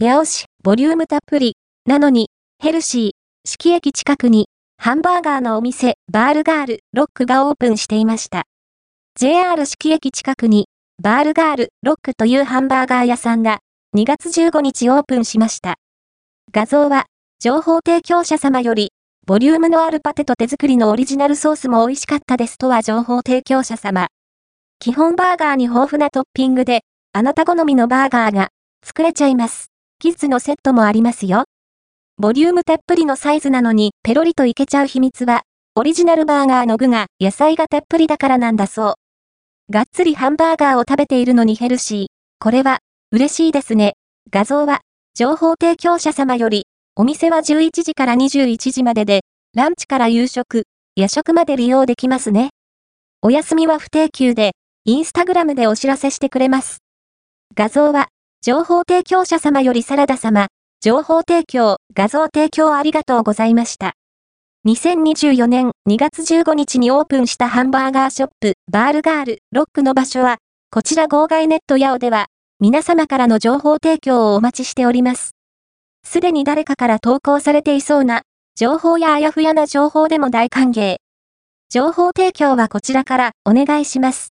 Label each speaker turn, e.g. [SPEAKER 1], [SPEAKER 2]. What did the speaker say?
[SPEAKER 1] 八尾市、ボリュームたっぷり、なのに、ヘルシー、四季駅近くに、ハンバーガーのお店、バールガール、ロックがオープンしていました。JR 四季駅近くに、バールガール、ロックというハンバーガー屋さんが、2月15日オープンしました。画像は、情報提供者様より、ボリュームのあるパテと手作りのオリジナルソースも美味しかったですとは情報提供者様。基本バーガーに豊富なトッピングで、あなた好みのバーガーが作れちゃいます。キッズのセットもありますよ。ボリュームたっぷりのサイズなのにペロリといけちゃう秘密は、オリジナルバーガーの具が野菜がたっぷりだからなんだそう。がっつりハンバーガーを食べているのにヘルシー。これは、嬉しいですね。画像は、情報提供者様より、お店は11時から21時までで、ランチから夕食、夜食まで利用できますね。お休みは不定休で、インスタグラムでお知らせしてくれます。画像は、情報提供者様よりサラダ様、情報提供、画像提供ありがとうございました。2024年2月15日にオープンしたハンバーガーショップ、バールガール、ロックの場所は、こちら号外ネットヤオでは、皆様からの情報提供をお待ちしております。すでに誰かから投稿されていそうな、情報やあやふやな情報でも大歓迎。情報提供はこちらからお願いします。